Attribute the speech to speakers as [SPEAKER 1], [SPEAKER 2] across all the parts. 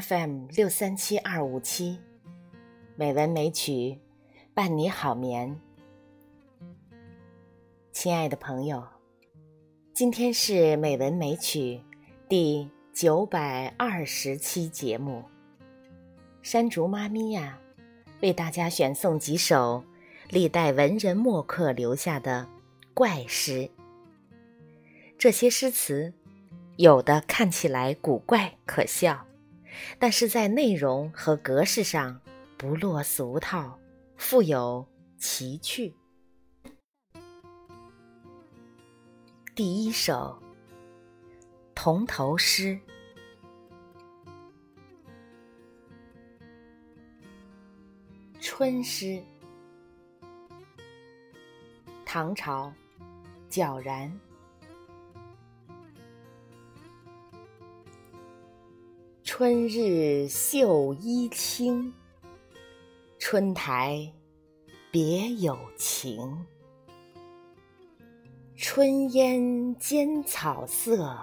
[SPEAKER 1] FM 六三七二五七，美文美曲伴你好眠。亲爱的朋友，今天是美文美曲第九百二十期节目。山竹妈咪呀，为大家选送几首历代文人墨客留下的怪诗。这些诗词，有的看起来古怪可笑。但是在内容和格式上不落俗套，富有奇趣。第一首铜头诗，春诗，唐朝，皎然。春日绣衣轻，春台别有情。春烟兼草色，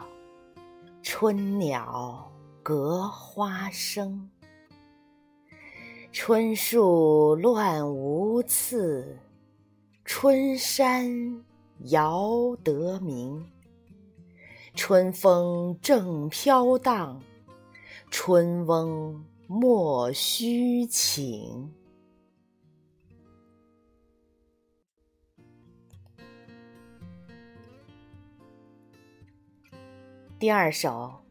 [SPEAKER 1] 春鸟隔花生。春树乱无次，春山摇得鸣。春风正飘荡。春翁莫须请。第二首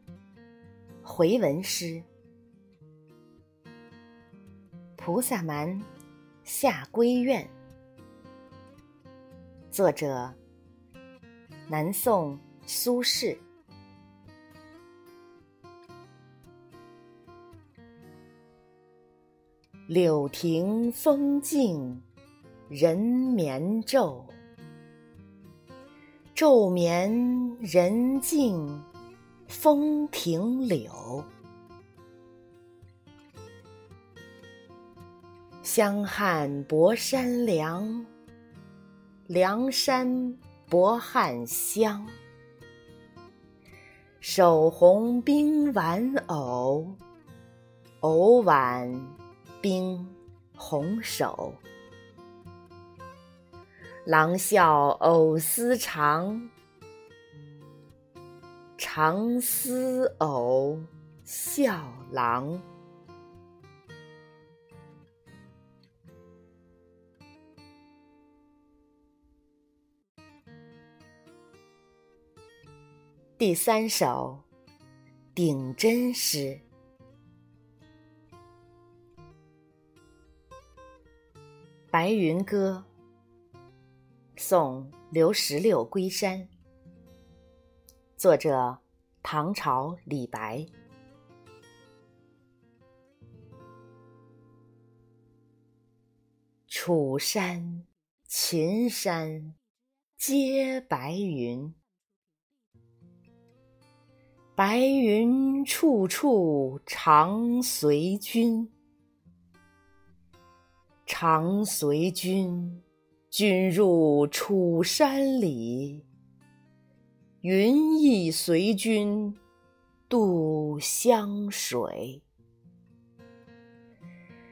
[SPEAKER 1] 回文诗，《菩萨蛮·下闺怨》，作者南宋苏轼。柳亭风静人眠昼，昼眠人静风停柳。香汉博山凉，凉山博汉香。手红冰玩偶，偶挽。冰红手，郎笑藕丝长，长丝藕笑郎。第三首顶针诗。《白云歌》宋·刘十六归山，作者唐朝李白。楚山、秦山皆白云，白云处处常随君。常随君，君入楚山里，云亦随君渡湘水。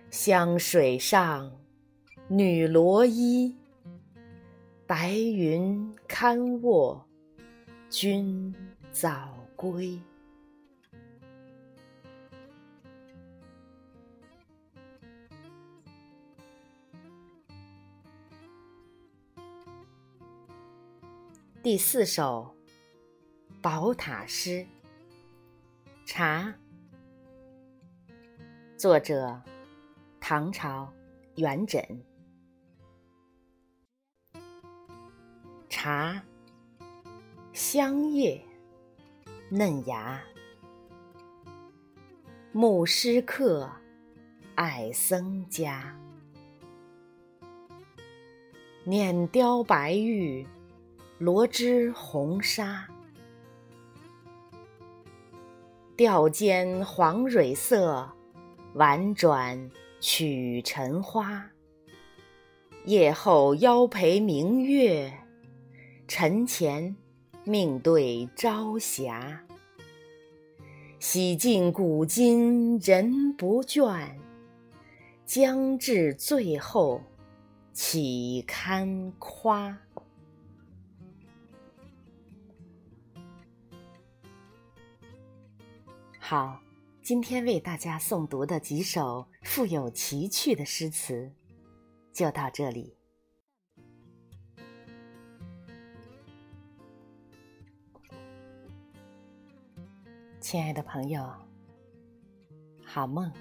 [SPEAKER 1] 湘水上女罗衣，白云堪卧君早归。第四首《宝塔诗》，茶，作者唐朝元稹。茶，香叶嫩芽，牧师客，爱僧家，碾雕白玉。罗织红纱，调间黄蕊色，婉转曲尘花。夜后邀陪明月，晨前命对朝霞。洗尽古今人不倦，将至最后岂堪夸？好，今天为大家诵读的几首富有奇趣的诗词，就到这里。亲爱的朋友，好梦。